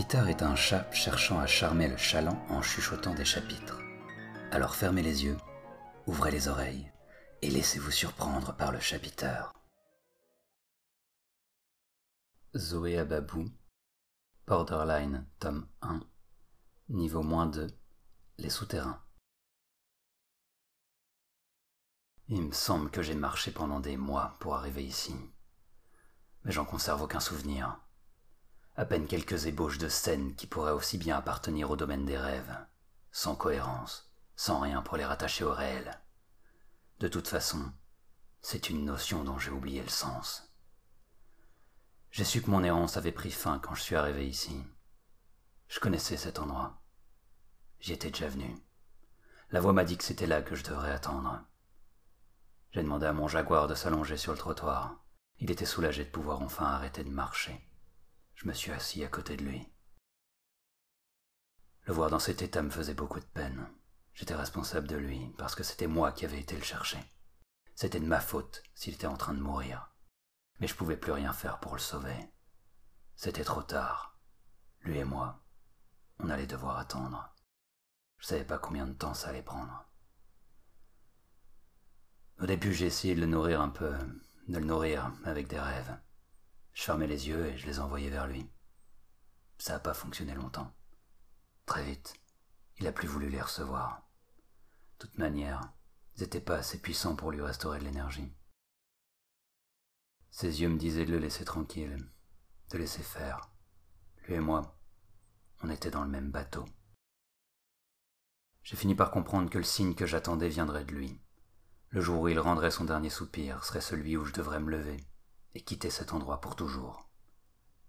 Peter est un chat cherchant à charmer le chaland en chuchotant des chapitres. Alors fermez les yeux, ouvrez les oreilles et laissez-vous surprendre par le chapiteur. Zoé Ababou, Borderline, tome 1, niveau moins 2, les souterrains. Il me semble que j'ai marché pendant des mois pour arriver ici, mais j'en conserve aucun souvenir. À peine quelques ébauches de scènes qui pourraient aussi bien appartenir au domaine des rêves, sans cohérence, sans rien pour les rattacher au réel. De toute façon, c'est une notion dont j'ai oublié le sens. J'ai su que mon errance avait pris fin quand je suis arrivé ici. Je connaissais cet endroit. J'y étais déjà venu. La voix m'a dit que c'était là que je devrais attendre. J'ai demandé à mon jaguar de s'allonger sur le trottoir. Il était soulagé de pouvoir enfin arrêter de marcher. Je me suis assis à côté de lui. Le voir dans cet état me faisait beaucoup de peine. J'étais responsable de lui parce que c'était moi qui avais été le chercher. C'était de ma faute s'il était en train de mourir. Mais je pouvais plus rien faire pour le sauver. C'était trop tard. Lui et moi, on allait devoir attendre. Je savais pas combien de temps ça allait prendre. Au début, j'ai essayé de le nourrir un peu, de le nourrir avec des rêves. Je fermais les yeux et je les envoyais vers lui. Ça n'a pas fonctionné longtemps. Très vite, il a plus voulu les recevoir. Toute manière, ils n'étaient pas assez puissants pour lui restaurer de l'énergie. Ses yeux me disaient de le laisser tranquille, de laisser faire. Lui et moi, on était dans le même bateau. J'ai fini par comprendre que le signe que j'attendais viendrait de lui. Le jour où il rendrait son dernier soupir serait celui où je devrais me lever et quitter cet endroit pour toujours.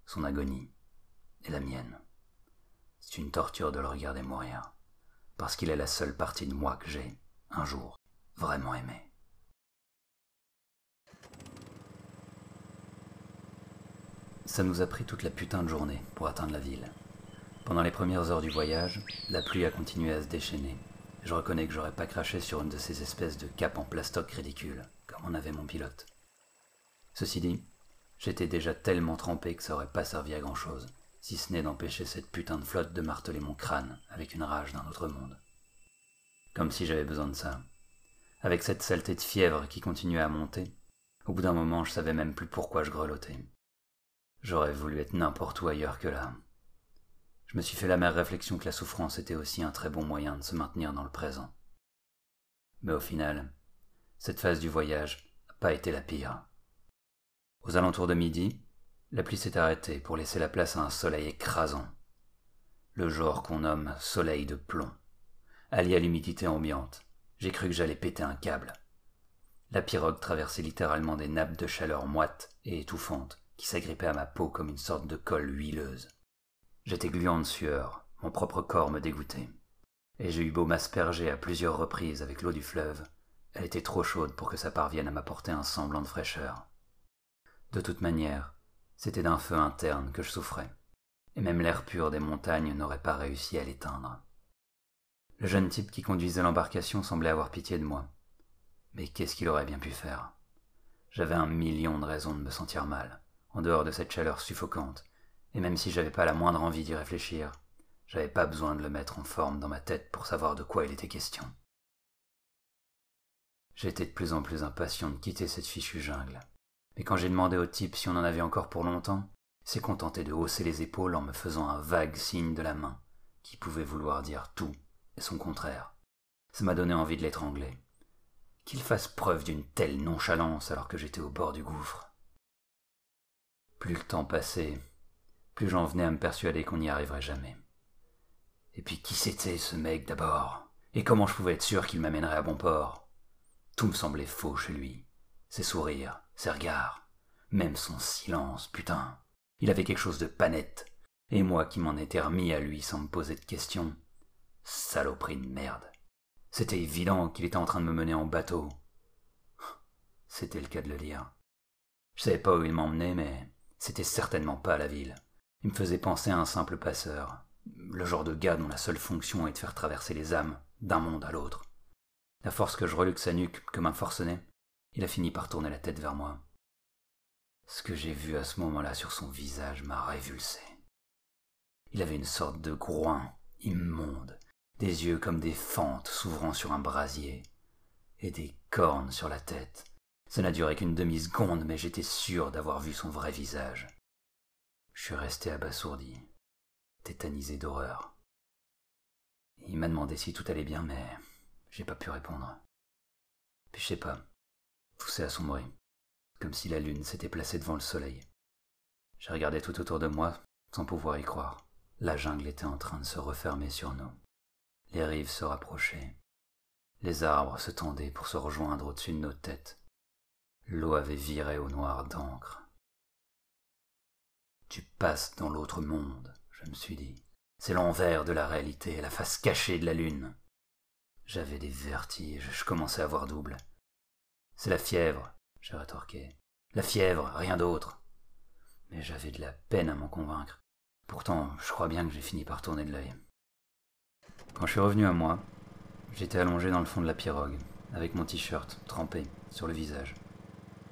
Son agonie est la mienne. C'est une torture de le regarder mourir, parce qu'il est la seule partie de moi que j'ai, un jour, vraiment aimé. Ça nous a pris toute la putain de journée pour atteindre la ville. Pendant les premières heures du voyage, la pluie a continué à se déchaîner je reconnais que j'aurais pas craché sur une de ces espèces de capes en plastoc ridicules, comme en avait mon pilote. Ceci dit, j'étais déjà tellement trempé que ça aurait pas servi à grand chose, si ce n'est d'empêcher cette putain de flotte de marteler mon crâne avec une rage d'un autre monde. Comme si j'avais besoin de ça. Avec cette saleté de fièvre qui continuait à monter, au bout d'un moment je savais même plus pourquoi je grelottais. J'aurais voulu être n'importe où ailleurs que là, je me suis fait la mère réflexion que la souffrance était aussi un très bon moyen de se maintenir dans le présent. Mais au final, cette phase du voyage n'a pas été la pire. Aux alentours de midi, la pluie s'est arrêtée pour laisser la place à un soleil écrasant. Le genre qu'on nomme soleil de plomb. Allié à l'humidité ambiante, j'ai cru que j'allais péter un câble. La pirogue traversait littéralement des nappes de chaleur moites et étouffantes qui s'agrippaient à ma peau comme une sorte de colle huileuse. J'étais gluant de sueur, mon propre corps me dégoûtait. Et j'ai eu beau m'asperger à plusieurs reprises avec l'eau du fleuve, elle était trop chaude pour que ça parvienne à m'apporter un semblant de fraîcheur. De toute manière, c'était d'un feu interne que je souffrais, et même l'air pur des montagnes n'aurait pas réussi à l'éteindre. Le jeune type qui conduisait l'embarcation semblait avoir pitié de moi. Mais qu'est-ce qu'il aurait bien pu faire? J'avais un million de raisons de me sentir mal, en dehors de cette chaleur suffocante, et même si j'avais pas la moindre envie d'y réfléchir, j'avais pas besoin de le mettre en forme dans ma tête pour savoir de quoi il était question. J'étais de plus en plus impatient de quitter cette fichue jungle. Mais quand j'ai demandé au type si on en avait encore pour longtemps, s'est contenté de hausser les épaules en me faisant un vague signe de la main, qui pouvait vouloir dire tout et son contraire. Ça m'a donné envie de l'étrangler. Qu'il fasse preuve d'une telle nonchalance alors que j'étais au bord du gouffre. Plus le temps passait, plus j'en venais à me persuader qu'on n'y arriverait jamais. Et puis qui c'était ce mec d'abord? Et comment je pouvais être sûr qu'il m'amènerait à bon port? Tout me semblait faux chez lui. Ses sourires, ses regards, même son silence, putain. Il avait quelque chose de panette. Et moi qui m'en étais remis à lui sans me poser de questions. Saloperie de merde. C'était évident qu'il était en train de me mener en bateau. C'était le cas de le dire. Je savais pas où il m'emmenait, mais c'était certainement pas à la ville. Il me faisait penser à un simple passeur, le genre de gars dont la seule fonction est de faire traverser les âmes d'un monde à l'autre. La force que je reluque sa nuque comme un forcené, il a fini par tourner la tête vers moi. Ce que j'ai vu à ce moment-là sur son visage m'a révulsé. Il avait une sorte de groin immonde, des yeux comme des fentes s'ouvrant sur un brasier, et des cornes sur la tête. Ça n'a duré qu'une demi-seconde, mais j'étais sûr d'avoir vu son vrai visage. Je suis resté abasourdi, tétanisé d'horreur. Il m'a demandé si tout allait bien, mais j'ai pas pu répondre. Puis pas, tout s'est assombri, comme si la lune s'était placée devant le soleil. J'ai regardé tout autour de moi, sans pouvoir y croire. La jungle était en train de se refermer sur nous. Les rives se rapprochaient. Les arbres se tendaient pour se rejoindre au-dessus de nos têtes. L'eau avait viré au noir d'encre. Tu passes dans l'autre monde, je me suis dit. C'est l'envers de la réalité, la face cachée de la lune. J'avais des vertiges, je commençais à voir double. C'est la fièvre, j'ai rétorqué. La fièvre, rien d'autre. Mais j'avais de la peine à m'en convaincre. Pourtant, je crois bien que j'ai fini par tourner de l'œil. Quand je suis revenu à moi, j'étais allongé dans le fond de la pirogue, avec mon t-shirt trempé sur le visage.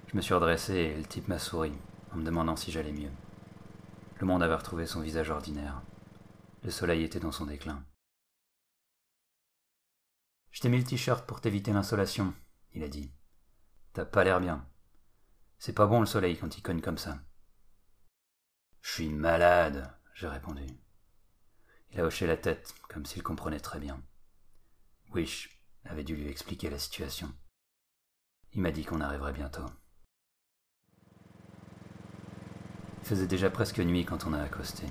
Je me suis redressé et le type m'a souri, en me demandant si j'allais mieux. Le monde avait retrouvé son visage ordinaire. Le soleil était dans son déclin. Je t'ai mis le t-shirt pour t'éviter l'insolation, il a dit. T'as pas l'air bien. C'est pas bon le soleil quand il cogne comme ça. Je suis malade, j'ai répondu. Il a hoché la tête, comme s'il comprenait très bien. Wish avait dû lui expliquer la situation. Il m'a dit qu'on arriverait bientôt. Il faisait déjà presque nuit quand on a accosté.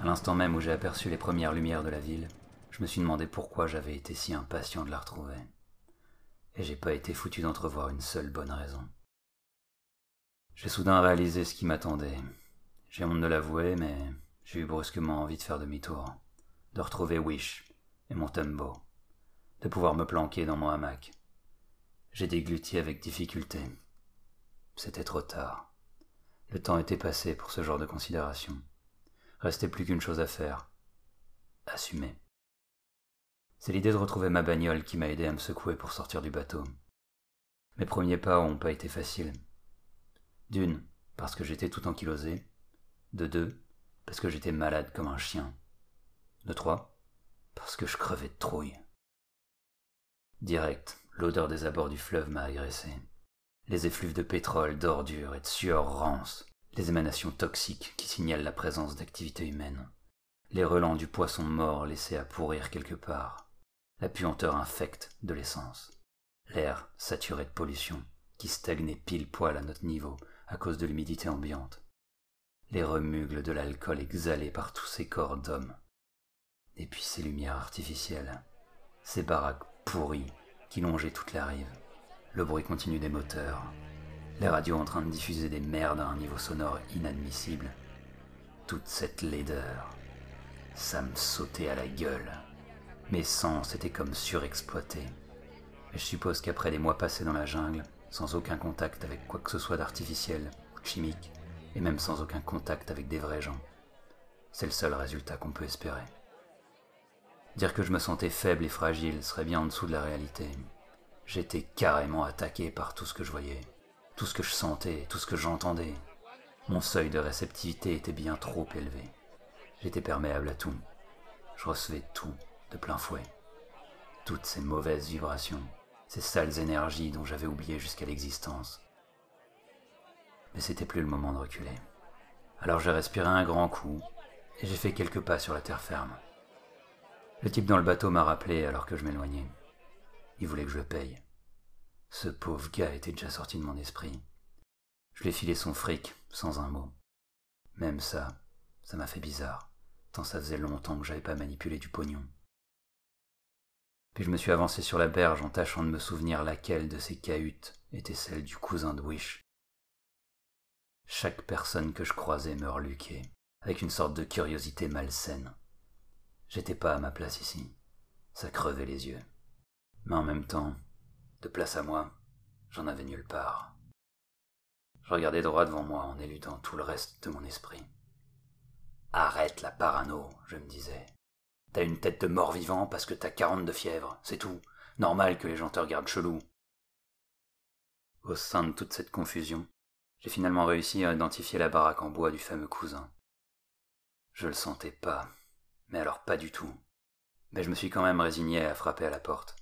À l'instant même où j'ai aperçu les premières lumières de la ville, je me suis demandé pourquoi j'avais été si impatient de la retrouver. Et j'ai pas été foutu d'entrevoir une seule bonne raison. J'ai soudain réalisé ce qui m'attendait. J'ai honte de l'avouer, mais j'ai eu brusquement envie de faire demi-tour, de retrouver Wish et mon Tumbo, de pouvoir me planquer dans mon hamac. J'ai dégluti avec difficulté. C'était trop tard. Le temps était passé pour ce genre de considération. Restait plus qu'une chose à faire. Assumer. C'est l'idée de retrouver ma bagnole qui m'a aidé à me secouer pour sortir du bateau. Mes premiers pas ont pas été faciles. D'une, parce que j'étais tout ankylosé. De deux, parce que j'étais malade comme un chien. De trois, parce que je crevais de trouille. Direct, l'odeur des abords du fleuve m'a agressé. Les effluves de pétrole, d'ordures et de sueur rance, les émanations toxiques qui signalent la présence d'activité humaine, les relents du poisson mort laissé à pourrir quelque part, la puanteur infecte de l'essence, l'air saturé de pollution qui stagnait pile poil à notre niveau à cause de l'humidité ambiante, les remugles de l'alcool exhalé par tous ces corps d'hommes. Et puis ces lumières artificielles, ces baraques pourries qui longeaient toute la rive, le bruit continu des moteurs, les radios en train de diffuser des merdes à un niveau sonore inadmissible. Toute cette laideur, ça me sautait à la gueule. Mes sens étaient comme surexploités. Et je suppose qu'après des mois passés dans la jungle, sans aucun contact avec quoi que ce soit d'artificiel chimique, et même sans aucun contact avec des vrais gens. C'est le seul résultat qu'on peut espérer. Dire que je me sentais faible et fragile serait bien en dessous de la réalité. J'étais carrément attaqué par tout ce que je voyais, tout ce que je sentais, tout ce que j'entendais. Mon seuil de réceptivité était bien trop élevé. J'étais perméable à tout. Je recevais tout de plein fouet. Toutes ces mauvaises vibrations, ces sales énergies dont j'avais oublié jusqu'à l'existence, mais c'était plus le moment de reculer. Alors j'ai respiré un grand coup et j'ai fait quelques pas sur la terre ferme. Le type dans le bateau m'a rappelé alors que je m'éloignais. Il voulait que je le paye. Ce pauvre gars était déjà sorti de mon esprit. Je lui ai filé son fric, sans un mot. Même ça, ça m'a fait bizarre, tant ça faisait longtemps que j'avais pas manipulé du pognon. Puis je me suis avancé sur la berge en tâchant de me souvenir laquelle de ces cahutes était celle du cousin de Wish. Chaque personne que je croisais me reluquait, avec une sorte de curiosité malsaine. J'étais pas à ma place ici. Ça crevait les yeux. Mais en même temps, de place à moi, j'en avais nulle part. Je regardais droit devant moi en éludant tout le reste de mon esprit. Arrête la parano, je me disais. T'as une tête de mort-vivant parce que t'as quarante de fièvre, c'est tout. Normal que les gens te regardent chelou. Au sein de toute cette confusion, j'ai finalement réussi à identifier la baraque en bois du fameux cousin. Je le sentais pas, mais alors pas du tout. Mais je me suis quand même résigné à frapper à la porte.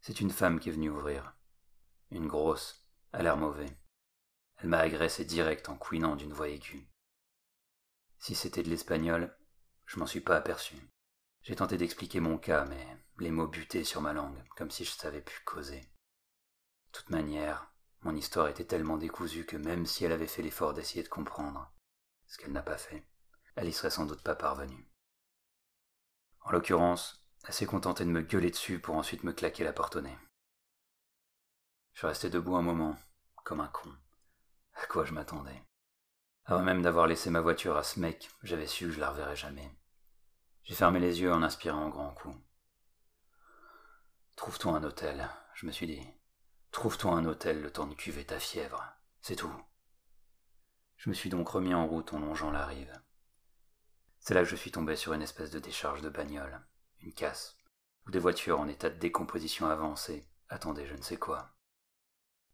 C'est une femme qui est venue ouvrir. Une grosse, à l'air mauvais. Elle m'a agressé direct en couinant d'une voix aiguë. Si c'était de l'espagnol, je m'en suis pas aperçu. J'ai tenté d'expliquer mon cas, mais les mots butaient sur ma langue, comme si je savais plus causer. De toute manière, mon histoire était tellement décousue que même si elle avait fait l'effort d'essayer de comprendre, ce qu'elle n'a pas fait, elle y serait sans doute pas parvenue. En l'occurrence, elle s'est contentée de me gueuler dessus pour ensuite me claquer la porte au nez. Je resté debout un moment, comme un con. À quoi je m'attendais? Avant même d'avoir laissé ma voiture à ce mec, j'avais su que je la reverrais jamais. J'ai fermé les yeux en inspirant un grand coup. Trouve-toi un hôtel, je me suis dit. Trouve-toi un hôtel le temps de cuver ta fièvre. C'est tout. Je me suis donc remis en route en longeant la rive. C'est là que je suis tombé sur une espèce de décharge de bagnole, une casse, où des voitures en état de décomposition avancée attendaient je ne sais quoi.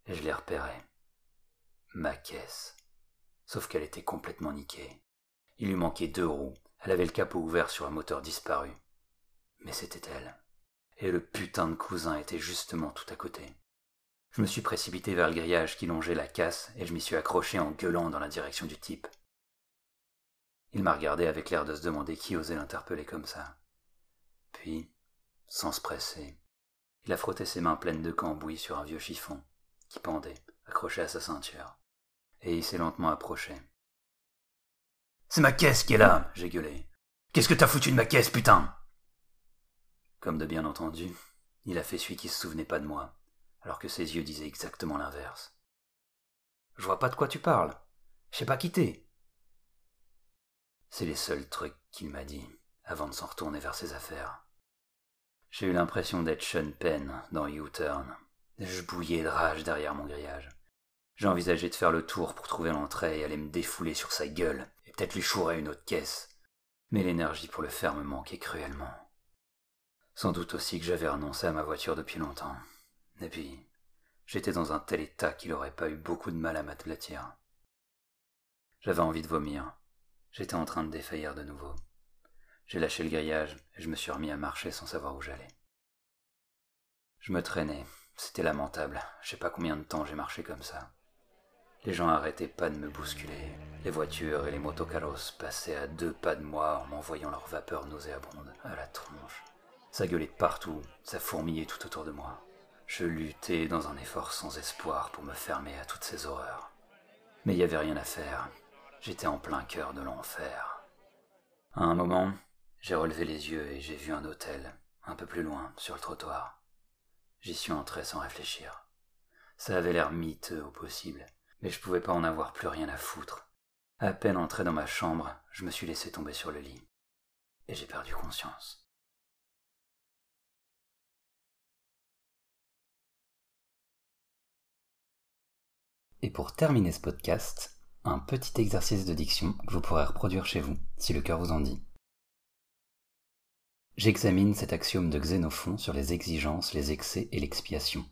Et je les repérais. Ma caisse. Sauf qu'elle était complètement niquée. Il lui manquait deux roues, elle avait le capot ouvert sur un moteur disparu. Mais c'était elle. Et le putain de cousin était justement tout à côté. Je me suis précipité vers le grillage qui longeait la casse et je m'y suis accroché en gueulant dans la direction du type. Il m'a regardé avec l'air de se demander qui osait l'interpeller comme ça. Puis, sans se presser, il a frotté ses mains pleines de cambouis sur un vieux chiffon qui pendait, accroché à sa ceinture, et il s'est lentement approché. C'est ma caisse qui est là, j'ai gueulé. Qu'est-ce que t'as foutu de ma caisse, putain? Comme de bien entendu, il a fait celui qui se souvenait pas de moi, alors que ses yeux disaient exactement l'inverse. Je vois pas de quoi tu parles. Je pas quitter. C'est les seuls trucs qu'il m'a dit avant de s'en retourner vers ses affaires. J'ai eu l'impression d'être Sean Penn dans U-Turn. Je bouillais de rage derrière mon grillage. J'ai envisagé de faire le tour pour trouver l'entrée et aller me défouler sur sa gueule et peut-être lui chourer une autre caisse. Mais l'énergie pour le faire me manquait cruellement. Sans doute aussi que j'avais renoncé à ma voiture depuis longtemps. Et puis, j'étais dans un tel état qu'il aurait pas eu beaucoup de mal à m'aplatir. J'avais envie de vomir, J'étais en train de défaillir de nouveau. J'ai lâché le grillage et je me suis remis à marcher sans savoir où j'allais. Je me traînais, c'était lamentable, je sais pas combien de temps j'ai marché comme ça. Les gens arrêtaient pas de me bousculer, les voitures et les motocarros passaient à deux pas de moi en m'envoyant leur vapeur nauséabonde à la tronche. Ça gueulait partout, ça fourmillait tout autour de moi. Je luttais dans un effort sans espoir pour me fermer à toutes ces horreurs. Mais il n'y avait rien à faire, J'étais en plein cœur de l'enfer. À un moment, j'ai relevé les yeux et j'ai vu un hôtel, un peu plus loin, sur le trottoir. J'y suis entré sans réfléchir. Ça avait l'air miteux au possible, mais je pouvais pas en avoir plus rien à foutre. À peine entré dans ma chambre, je me suis laissé tomber sur le lit. Et j'ai perdu conscience. Et pour terminer ce podcast, un petit exercice de diction que vous pourrez reproduire chez vous, si le cœur vous en dit. J'examine cet axiome de Xénophon sur les exigences, les excès et l'expiation.